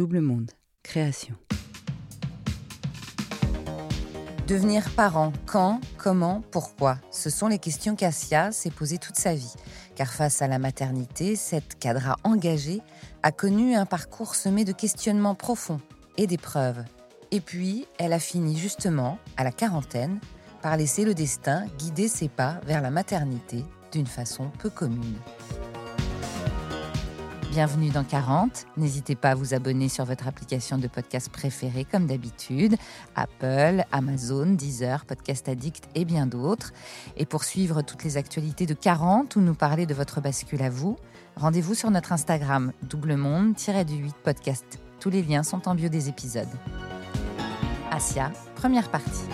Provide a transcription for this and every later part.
Double Monde, création. Devenir parent, quand, comment, pourquoi Ce sont les questions qu'Asia s'est posées toute sa vie. Car face à la maternité, cette cadre engagée a connu un parcours semé de questionnements profonds et d'épreuves. Et puis, elle a fini justement, à la quarantaine, par laisser le destin guider ses pas vers la maternité d'une façon peu commune. Bienvenue dans 40. N'hésitez pas à vous abonner sur votre application de podcast préférée comme d'habitude, Apple, Amazon, Deezer, Podcast Addict et bien d'autres. Et pour suivre toutes les actualités de 40 ou nous parler de votre bascule à vous, rendez-vous sur notre Instagram doublemonde-du8 podcast. Tous les liens sont en bio des épisodes. Asia, première partie.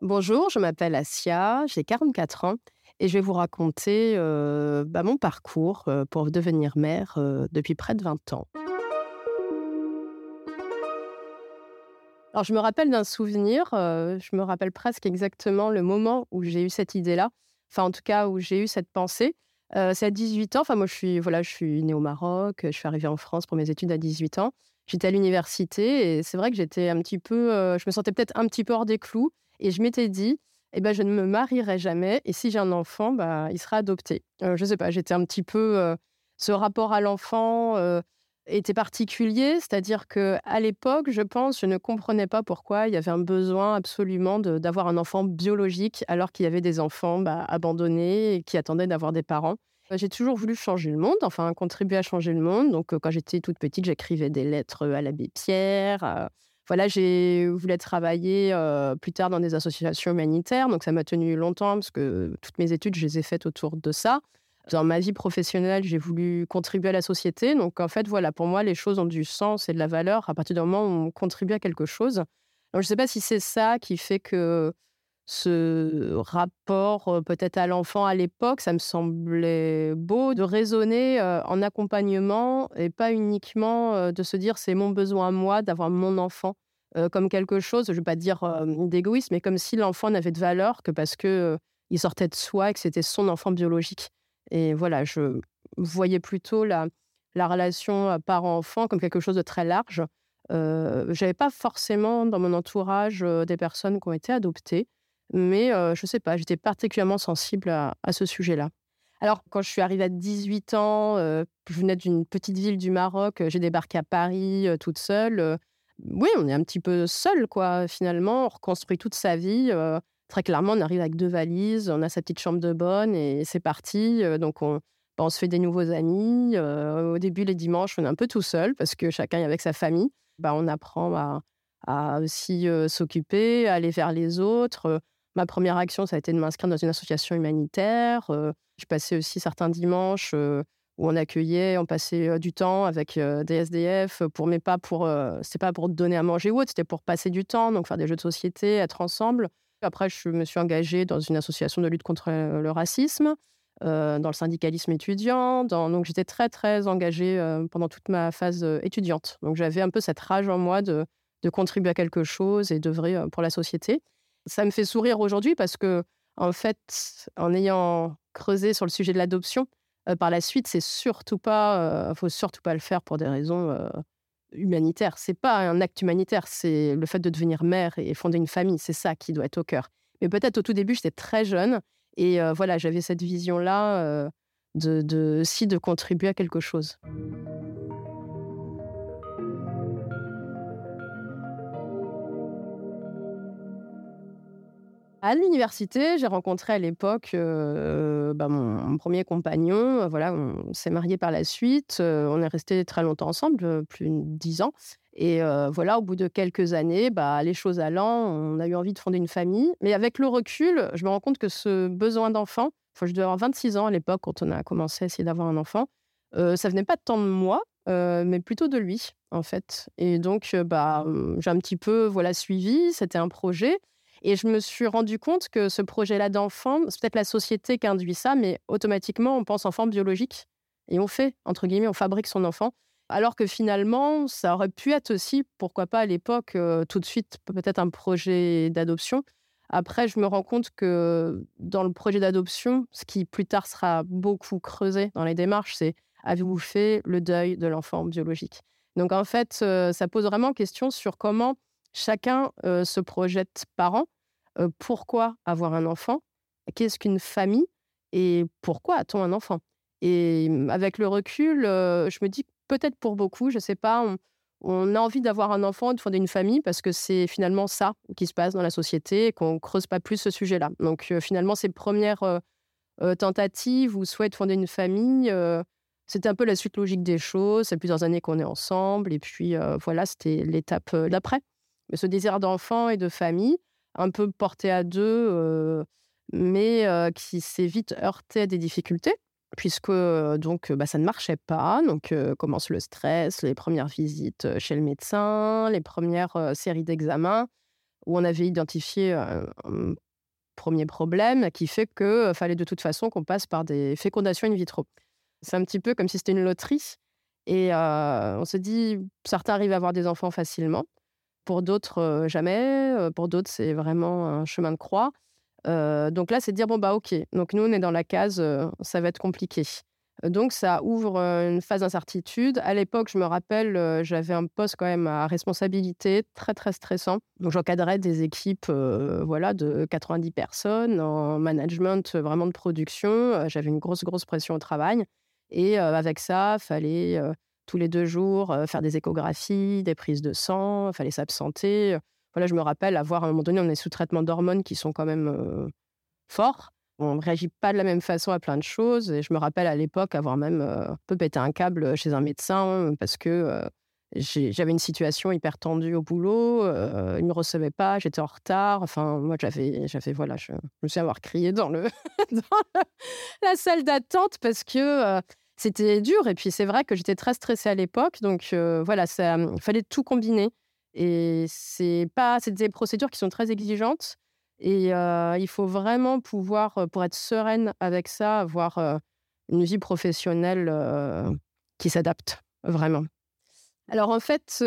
Bonjour, je m'appelle Asia, j'ai 44 ans et je vais vous raconter euh, bah, mon parcours euh, pour devenir mère euh, depuis près de 20 ans. Alors, je me rappelle d'un souvenir, je me rappelle presque exactement le moment où j'ai eu cette idée-là, enfin, en tout cas, où j'ai eu cette pensée. c'est à 18 ans, enfin, moi, je suis, voilà, je suis née au Maroc, je suis arrivée en France pour mes études à 18 ans. J'étais à l'université et c'est vrai que j'étais un petit peu, je me sentais peut-être un petit peu hors des clous et je m'étais dit, eh ben, je ne me marierai jamais. Et si j'ai un enfant, bah, il sera adopté. Euh, je ne sais pas, j'étais un petit peu. Euh, ce rapport à l'enfant euh, était particulier, c'est-à-dire que à l'époque, je pense, je ne comprenais pas pourquoi il y avait un besoin absolument d'avoir un enfant biologique alors qu'il y avait des enfants bah, abandonnés et qui attendaient d'avoir des parents. J'ai toujours voulu changer le monde, enfin contribuer à changer le monde. Donc, quand j'étais toute petite, j'écrivais des lettres à l'abbé Pierre voilà, j'ai voulu travailler plus tard dans des associations humanitaires, donc ça m'a tenu longtemps parce que toutes mes études, je les ai faites autour de ça. Dans ma vie professionnelle, j'ai voulu contribuer à la société. Donc en fait, voilà, pour moi, les choses ont du sens et de la valeur à partir du moment où on contribue à quelque chose. Donc, je ne sais pas si c'est ça qui fait que ce rapport peut-être à l'enfant à l'époque, ça me semblait beau de raisonner en accompagnement et pas uniquement de se dire c'est mon besoin à moi d'avoir mon enfant comme quelque chose, je ne vais pas dire d'égoïsme, mais comme si l'enfant n'avait de valeur que parce que il sortait de soi et que c'était son enfant biologique. Et voilà, je voyais plutôt la, la relation parent-enfant comme quelque chose de très large. Euh, j'avais pas forcément dans mon entourage des personnes qui ont été adoptées. Mais je ne sais pas, j'étais particulièrement sensible à, ce sujet-là. Alors, quand je suis arrivée à 18 ans, je venais d'une petite ville du Maroc, j'ai débarqué à Paris toute seule. Oui, on est un petit peu seul, quoi, finalement. On reconstruit toute sa vie. très clairement, on arrive avec deux valises, on a sa petite chambre de bonne et c'est parti. donc, on, bah, on, se fait des nouveaux amis. au début, les dimanches, on est un peu tout seul parce que chacun est avec sa famille. Bah, on apprend à, à aussi s'occuper, aller vers les autres. Ma première action, ça a été de m'inscrire dans une association humanitaire. je passais aussi certains dimanches où on accueillait, on passait du temps avec des SDF pour mais pas pour c'est pas pour donner à manger ou autre, c'était pour passer du temps, donc faire des jeux de société, être ensemble. Après, je me suis engagée dans une association de lutte contre le racisme, dans le syndicalisme étudiant. Donc, j'étais très, très engagée pendant toute ma phase étudiante. Donc, j'avais un peu cette rage en moi de, de contribuer à quelque chose et d'œuvrer pour la société. Ça me fait sourire aujourd'hui parce que, en fait, en ayant creusé sur le sujet de l'adoption, euh, par la suite, c'est surtout pas, euh, faut surtout pas le faire pour des raisons euh, humanitaires. C'est pas un acte humanitaire, c'est le fait de devenir mère et fonder une famille. C'est ça qui doit être au cœur. Mais peut-être au tout début, j'étais très jeune et voilà, j'avais cette vision-là de, de, si de contribuer à quelque chose. À l'université, j'ai rencontré à l'époque bah, mon, premier compagnon. Voilà, on s'est marié par la suite. on est resté très longtemps ensemble, plus de dix ans. Et voilà, au bout de quelques années, bah, les choses allant, on a eu envie de fonder une famille. Mais avec le recul, je me rends compte que ce besoin d'enfant, je devais avoir 26 ans à l'époque quand on a commencé à essayer d'avoir un enfant, ça venait pas tant de moi, mais plutôt de lui, en fait. Et donc, bah, j'ai un petit peu voilà, suivi. C'était un projet. Et je me suis rendu compte que ce projet-là d'enfant, c'est peut-être la société qui induit ça, mais automatiquement, on pense enfant biologique. Et on fait, entre guillemets, on fabrique son enfant. Alors que finalement, ça aurait pu être aussi, pourquoi pas à l'époque, euh, tout de suite, peut-être un projet d'adoption. Après, je me rends compte que dans le projet d'adoption, ce qui plus tard sera beaucoup creusé dans les démarches, c'est Avez-vous fait le deuil de l'enfant biologique? Donc en fait, ça pose vraiment question sur comment chacun se projette parent. pourquoi avoir un enfant? Qu'est-ce qu'une famille? Et pourquoi a-t-on un enfant? Et mmh, avec le recul, je me dis peut-être pour beaucoup, je ne sais pas, on, a envie d'avoir un enfant, de fonder une famille parce que c'est finalement ça qui se passe dans la société et qu'on creuse pas plus ce sujet-là. Donc finalement, ces premières tentatives ou souhait de fonder une famille, c'était un peu la suite logique des choses. C'est plusieurs années qu'on est ensemble et puis voilà, c'était l'étape d'après. Mais ce désir d'enfant et de famille, un peu porté à deux, mais qui s'est vite heurté à des difficultés puisque donc bah, ça ne marchait pas. Donc commence le stress, les premières visites chez le médecin, les premières séries d'examens où on avait identifié un, premier problème qui fait qu'il fallait de toute façon qu'on passe par des fécondations in vitro. C'est un petit peu comme si c'était une loterie. Et on se dit, certains arrivent à avoir des enfants facilement, pour d'autres jamais, pour d'autres c'est vraiment un chemin de croix donc là, c'est dire bon bah ok. Donc nous, on est dans la case, ça va être compliqué. Donc ça ouvre une phase d'incertitude. À l'époque, je me rappelle, j'avais un poste quand même à responsabilité très très stressant. Donc j'encadrais des équipes, voilà, de 90 personnes en management vraiment de production. J'avais une grosse grosse pression au travail. Et avec ça, fallait tous les deux jours faire des échographies, des prises de sang, fallait s'absenter voilà, je me rappelle avoir à un moment donné, on est sous traitement d'hormones qui sont quand même forts. On ne réagit pas de la même façon à plein de choses. Et je me rappelle à l'époque avoir même un peu pété un câble chez un médecin parce que j'avais une situation hyper tendue au boulot. il ne me recevait pas, j'étais en retard. Enfin, moi, j'avais, voilà, je, me souviens avoir crié dans, le, dans la salle d'attente parce que c'était dur. Et puis, c'est vrai que j'étais très stressée à l'époque. Donc, voilà, il fallait tout combiner. Et c'est pas, c'est des procédures qui sont très exigeantes. Et il faut vraiment pouvoir, pour être sereine avec ça, avoir une vie professionnelle qui s'adapte vraiment. Alors en fait,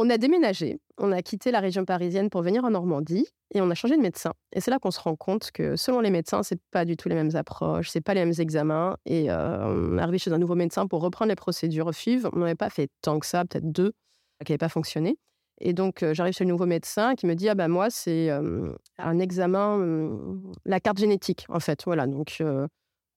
on a déménagé, on a quitté la région parisienne pour venir en Normandie et on a changé de médecin. Et c'est là qu'on se rend compte que selon les médecins, c'est pas du tout les mêmes approches, c'est pas les mêmes examens. Et on est arrivé chez un nouveau médecin pour reprendre les procédures FIV. On n'avait pas fait tant que ça, peut-être deux qui n'avait pas fonctionné. Et donc, j'arrive chez le nouveau médecin qui me dit Ah ben moi, c'est un examen, la carte génétique, en fait. Voilà, donc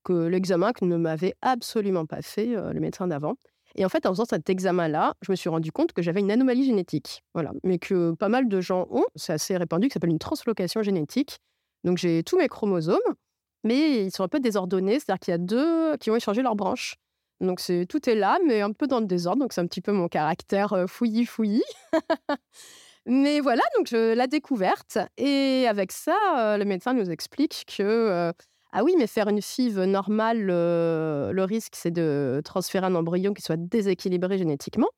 que l'examen que ne m'avait absolument pas fait le médecin d'avant. Et en fait, en faisant cet examen-là, je me suis rendu compte que j'avais une anomalie génétique. Voilà, mais que pas mal de gens ont. C'est assez répandu, qui s'appelle une translocation génétique. Donc, j'ai tous mes chromosomes, mais ils sont un peu désordonnés, c'est-à-dire qu'il y a deux qui ont échangé leurs branches. Donc c'est tout est là, mais un peu dans le désordre. Donc c'est un petit peu mon caractère fouillis fouillis. mais voilà, donc la découverte. Et avec ça, le médecin nous explique que ah oui, mais faire une FIV normale, le risque c'est de transférer un embryon qui soit déséquilibré génétiquement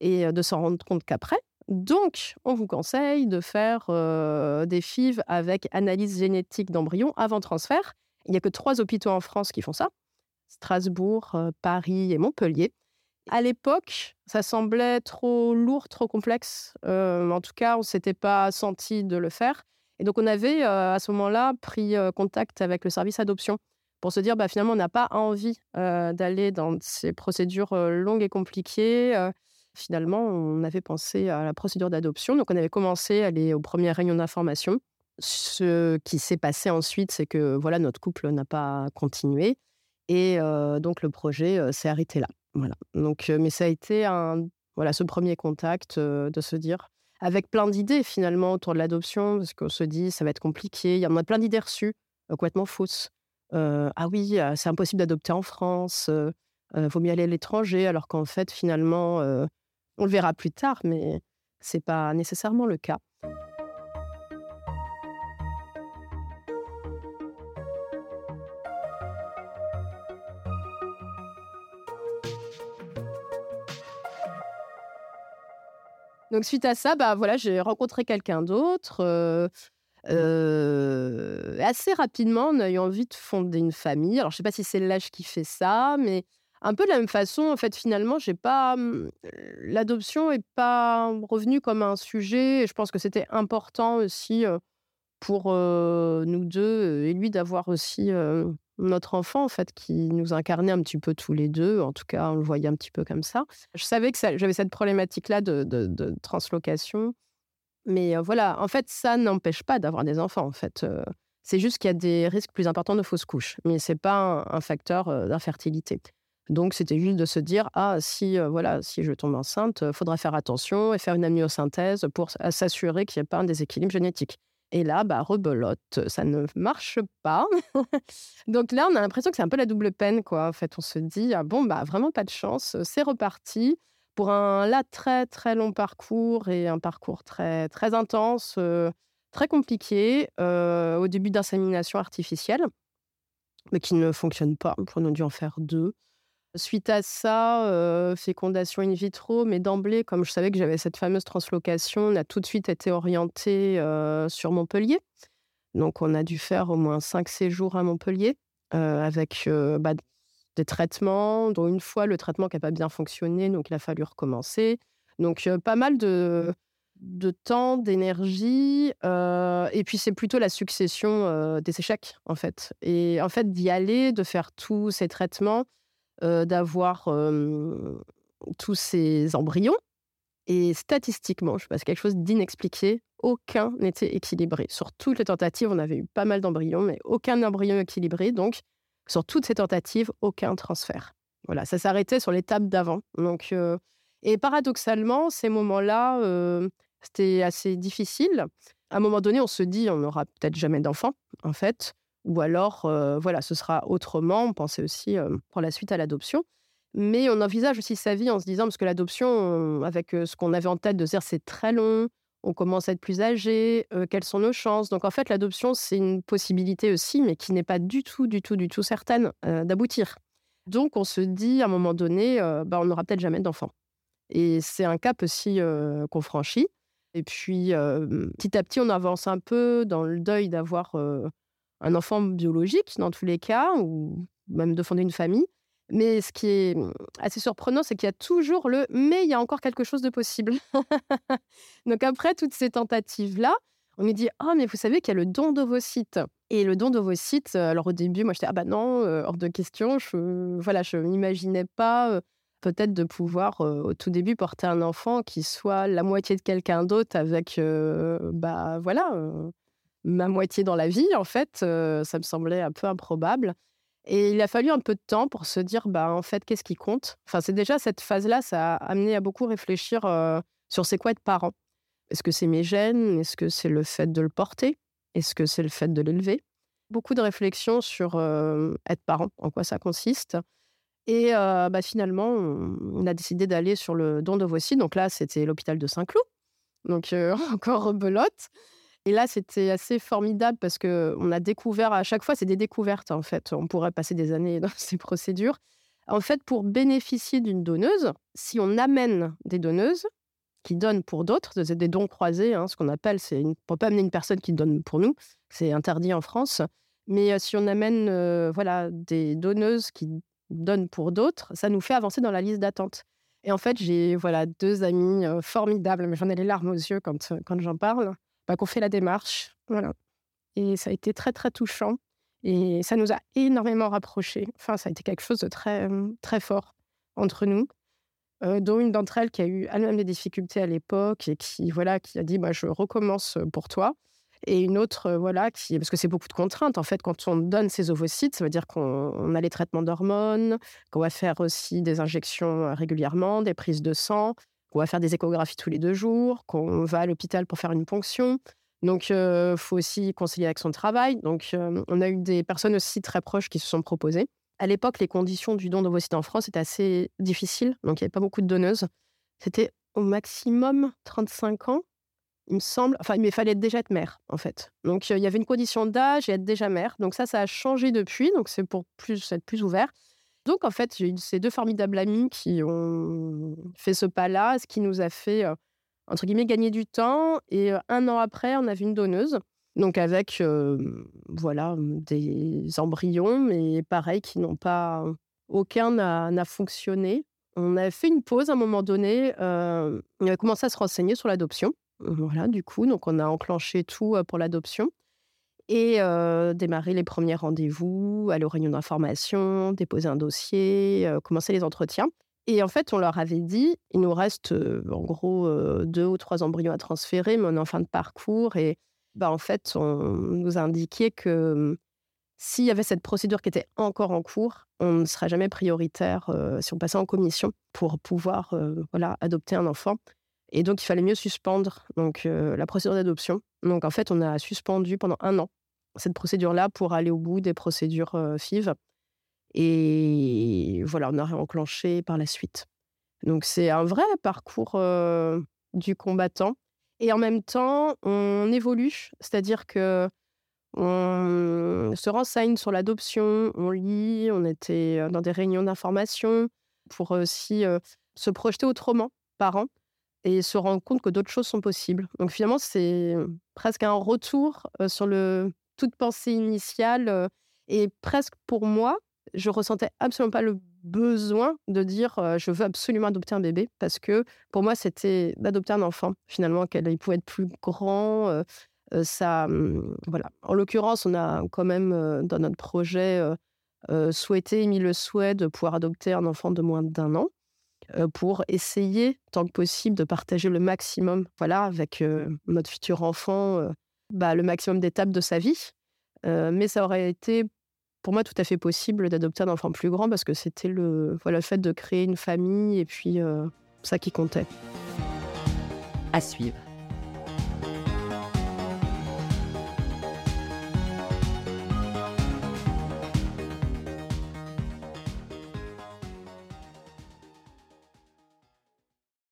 et de s'en rendre compte qu'après. Donc, on vous conseille de faire des FIV avec analyse génétique d'embryon avant transfert. Il n'y a que trois hôpitaux en France qui font ça. Strasbourg, Paris et Montpellier. À l'époque, ça semblait trop lourd, trop complexe. en tout cas, on ne s'était pas senti de le faire. Et donc, on avait à ce moment-là pris contact avec le service adoption pour se dire, bah, finalement, on n'a pas envie d'aller dans ces procédures longues et compliquées. finalement, on avait pensé à la procédure d'adoption. Donc, on avait commencé à aller aux premières réunions d'information. Ce qui s'est passé ensuite, c'est que voilà, notre couple n'a pas continué. Et donc le projet s'est arrêté là. Voilà. Donc, mais ça a été un, voilà, ce premier contact de se dire, avec plein d'idées finalement autour de l'adoption, parce qu'on se dit ça va être compliqué. Il y en a plein d'idées reçues, complètement fausses. ah oui, c'est impossible d'adopter en France. Il vaut mieux aller à l'étranger, alors qu'en fait finalement, on le verra plus tard, mais c'est pas nécessairement le cas. Donc suite à ça, bah voilà, j'ai rencontré quelqu'un d'autre. assez rapidement, on a eu envie de fonder une famille. Alors je sais pas si c'est l'âge qui fait ça, mais un peu de la même façon, en fait, finalement, j'ai pas mmh, l'adoption est pas revenue comme un sujet. Et je pense que c'était important aussi pour nous deux et lui d'avoir aussi notre enfant, en fait, qui nous incarnait un petit peu tous les deux. En tout cas, on le voyait un petit peu comme ça. Je savais que j'avais cette problématique-là de, translocation. Mais voilà, en fait, ça n'empêche pas d'avoir des enfants, en fait. c'est juste qu'il y a des risques plus importants de fausses couches. Mais ce n'est pas un, facteur d'infertilité. Donc, c'était juste de se dire, ah, si, voilà, si je tombe enceinte, faudra faire attention et faire une amniosynthèse pour s'assurer qu'il n'y ait pas un déséquilibre génétique. Et là, bah, rebelote, ça ne marche pas. Donc là, on a l'impression que c'est un peu la double peine, quoi. En fait, on se dit, ah bon, bah, vraiment pas de chance, c'est reparti pour un là très très long parcours et un parcours très très intense, très compliqué, au début d'insémination artificielle, mais qui ne fonctionne pas. On a dû en faire deux. Suite à ça, fécondation in vitro, mais d'emblée, comme je savais que j'avais cette fameuse translocation, on a tout de suite été orienté sur Montpellier. Donc, on a dû faire au moins cinq séjours à Montpellier avec bah, des traitements, dont une fois le traitement qui n'a pas bien fonctionné, donc il a fallu recommencer. Donc, pas mal de, de temps, d'énergie, et puis c'est plutôt la succession des échecs, en fait. Et en fait, d'y aller, de faire tous ces traitements, d'avoir tous ces embryons. Et statistiquement, je passe quelque chose d'inexpliqué, aucun n'était équilibré. Sur toutes les tentatives, on avait eu pas mal d'embryons, mais aucun embryon équilibré. Donc, sur toutes ces tentatives, aucun transfert. Voilà, ça s'arrêtait sur l'étape d'avant. Donc, et paradoxalement, ces moments-là, c'était assez difficile. À un moment donné, on se dit, on n'aura peut-être jamais d'enfant, en fait. Ou alors, voilà, ce sera autrement. On pensait aussi pour la suite à l'adoption. Mais on envisage aussi sa vie en se disant, parce que l'adoption, avec ce qu'on avait en tête de dire c'est très long, on commence à être plus âgé, quelles sont nos chances? Donc en fait, l'adoption, c'est une possibilité aussi, mais qui n'est pas du tout, du tout, du tout certaine d'aboutir. Donc on se dit à un moment donné, bah, on n'aura peut-être jamais d'enfant. Et c'est un cap aussi qu'on franchit. Et puis petit à petit, on avance un peu dans le deuil d'avoir un enfant biologique dans tous les cas, ou même de fonder une famille. Mais ce qui est mmh, assez surprenant, c'est qu'il y a toujours le mais il y a encore quelque chose de possible. Donc après toutes ces tentatives-là, on me dit oh mais vous savez qu'il y a le don d'ovocytes. Et le don d'ovocytes, alors au début, moi j'étais ah bah non, hors de question. Je voilà, je n'imaginais pas peut-être de pouvoir au tout début porter un enfant qui soit la moitié de quelqu'un d'autre avec bah voilà ma moitié dans la vie, en fait, ça me semblait un peu improbable. Et il a fallu un peu de temps pour se dire, bah, en fait, qu'est-ce qui compte? Enfin, c'est déjà cette phase-là, ça a amené à beaucoup réfléchir sur c'est quoi être parent. Est-ce que c'est mes gènes? Est-ce que c'est le fait de le porter? Est-ce que c'est le fait de l'élever? Beaucoup de réflexions sur être parent, en quoi ça consiste. Et bah, finalement, on, a décidé d'aller sur le don d'ovocytes. Donc là, c'était l'hôpital de Saint-Cloud. Donc encore rebelote. Et là, c'était assez formidable parce qu'on a découvert, à chaque fois, c'est des découvertes en fait. On pourrait passer des années dans ces procédures. En fait, pour bénéficier d'une donneuse, si on amène des donneuses qui donnent pour d'autres, des dons croisés, hein, ce qu'on appelle, c'est une... on peut pas amener une personne qui donne pour nous, c'est interdit en France. Mais si on amène voilà, des donneuses qui donnent pour d'autres, ça nous fait avancer dans la liste d'attente. Et en fait, j'ai voilà deux amis formidables, mais j'en ai les larmes aux yeux quand, quand j'en parle, bah, qu'on fait la démarche. Voilà. Et ça a été très, très touchant. Et ça nous a énormément rapprochés. Enfin, ça a été quelque chose de très, mmh, très fort entre nous. dont une d'entre elles qui a eu elle-même des difficultés à l'époque et qui, voilà, qui a dit bah, Je recommence pour toi. Et une autre, voilà, qui, parce que c'est beaucoup de contraintes. En fait, quand on donne ces ovocytes, ça veut dire qu'on a les traitements d'hormones, qu'on va faire aussi des injections régulièrement, des prises de sang, qu'on va faire des échographies tous les deux jours, qu'on va à l'hôpital pour faire une ponction. Donc, il faut aussi concilier avec son travail. Donc, on a eu des personnes aussi très proches qui se sont proposées. À l'époque, les conditions du don d'ovocytes en France étaient assez difficiles. Donc, il n'y avait pas beaucoup de donneuses. C'était au maximum 35 ans, il me semble. Enfin, il fallait déjà être mère, en fait. Donc, il y avait une condition d'âge et être déjà mère. Donc, ça, ça a changé depuis. Donc, c'est pour être plus ouvert. Donc, en fait, j'ai eu ces deux formidables amis qui ont fait ce pas-là, ce qui nous a fait, entre guillemets, gagner du temps. Et un an après, on a vu une donneuse. Donc, avec, voilà, des embryons, mais pareil, qui n'ont pas. Aucun n'a fonctionné. On a fait une pause à un moment donné. on a commencé à se renseigner sur l'adoption. Voilà, du coup, donc on a enclenché tout pour l'adoption. Et démarrer les premiers rendez-vous, aller aux réunions d'information, déposer un dossier, commencer les entretiens. Et en fait, on leur avait dit, il nous reste en gros deux ou trois embryons à transférer, mais on est en fin de parcours. Et bah, en fait, on nous a indiqué que mmh, s'il y avait cette procédure qui était encore en cours, on ne serait jamais prioritaire si on passait en commission pour pouvoir voilà, adopter un enfant. Et donc, il fallait mieux suspendre donc, la procédure d'adoption. Donc, en fait, on a suspendu pendant un an cette procédure-là pour aller au bout des procédures FIV. Et voilà, on a réenclenché par la suite. Donc c'est un vrai parcours du combattant. Et en même temps, on évolue, c'est-à-dire que on se renseigne sur l'adoption, on lit, on était dans des réunions d'information pour aussi se projeter autrement, parents, et se rendre compte que d'autres choses sont possibles. Donc finalement, c'est presque un retour sur le toute pensée initiale. et presque pour moi, je ressentais absolument pas le besoin de dire je veux absolument adopter un bébé parce que pour moi c'était d'adopter un enfant finalement qu'il pouvait être plus grand ça mmh, voilà en l'occurrence on a quand même dans notre projet souhaité mis le souhait de pouvoir adopter un enfant de moins d'un an pour essayer tant que possible de partager le maximum voilà avec notre futur enfant bah, le maximum d'étapes de sa vie mais ça aurait été pour moi tout à fait possible d'adopter un enfant plus grand parce que c'était le, voilà, le fait de créer une famille et puis ça qui comptait. À suivre.